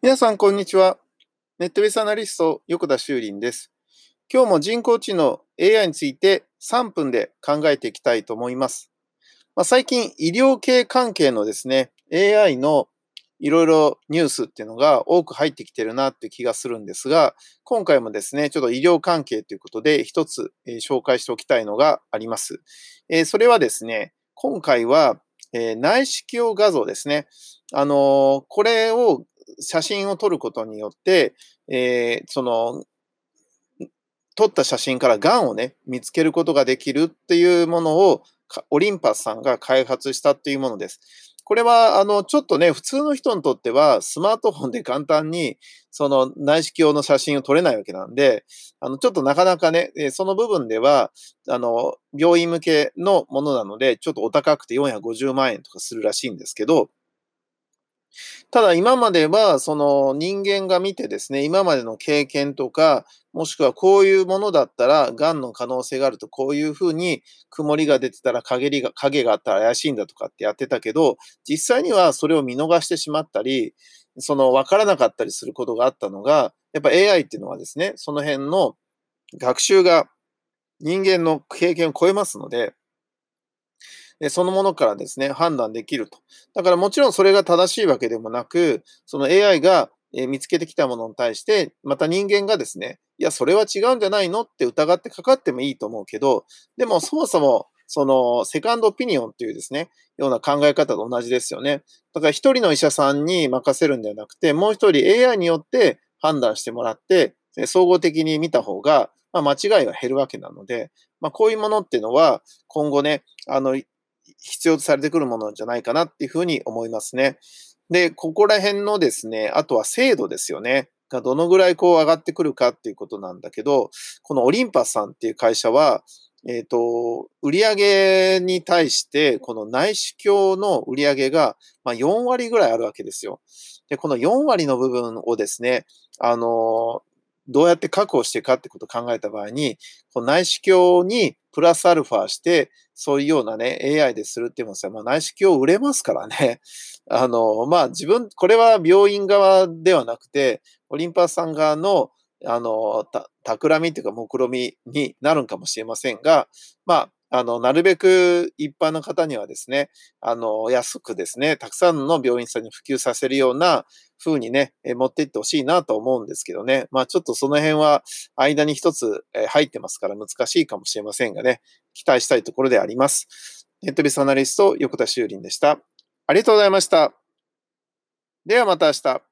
皆さん、こんにちは。ネットベースアナリスト、横田修林です。今日も人工知能 AI について3分で考えていきたいと思います。まあ、最近、医療系関係のですね、AI のいろいろニュースっていうのが多く入ってきてるなって気がするんですが、今回もですね、ちょっと医療関係ということで一つ、えー、紹介しておきたいのがあります。えー、それはですね、今回は、えー、内視鏡画像ですね。あのこれを写真を撮ることによって、えー、その、撮った写真から癌をね、見つけることができるっていうものを、オリンパスさんが開発したっていうものです。これは、あの、ちょっとね、普通の人にとっては、スマートフォンで簡単に、その内視鏡の写真を撮れないわけなんで、あの、ちょっとなかなかね、その部分では、あの、病院向けのものなので、ちょっとお高くて450万円とかするらしいんですけど、ただ今までは、その人間が見てですね、今までの経験とか、もしくはこういうものだったら、癌の可能性があると、こういうふうに曇りが出てたら影が、影があったら怪しいんだとかってやってたけど、実際にはそれを見逃してしまったり、その分からなかったりすることがあったのが、やっぱ AI っていうのはですね、その辺の学習が人間の経験を超えますので、そのものからですね、判断できると。だからもちろんそれが正しいわけでもなく、その AI が見つけてきたものに対して、また人間がですね、いや、それは違うんじゃないのって疑ってかかってもいいと思うけど、でもそもそも、その、セカンドオピニオンっていうですね、ような考え方と同じですよね。だから一人の医者さんに任せるんではなくて、もう一人 AI によって判断してもらって、総合的に見た方が、まあ、間違いは減るわけなので、まあ、こういうものっていうのは、今後ね、あの、必要とされてくるものじゃないかなっていうふうに思いますね。で、ここら辺のですね、あとは精度ですよね。がどのぐらいこう上がってくるかっていうことなんだけど、このオリンパスさんっていう会社は、えっ、ー、と、売上に対して、この内視鏡の売上が、ま、4割ぐらいあるわけですよ。で、この4割の部分をですね、あの、どうやって確保していくかってことを考えた場合に、この内視鏡にプラスアルファして、そういうようなね、AI でするって言いま。あ、内視鏡売れますからね。あの、まあ、自分、これは病院側ではなくて、オリンパスさん側の、あの、た、企みっていうか、目論みになるんかもしれませんが、まあ、あの、なるべく一般の方にはですね、あの、安くですね、たくさんの病院さんに普及させるような風にね、持っていってほしいなと思うんですけどね。まあちょっとその辺は間に一つ入ってますから難しいかもしれませんがね、期待したいところであります。ネットビスアナリスト、横田修林でした。ありがとうございました。ではまた明日。